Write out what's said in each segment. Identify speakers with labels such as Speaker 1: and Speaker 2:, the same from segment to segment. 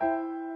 Speaker 1: Thank you.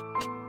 Speaker 1: Bye.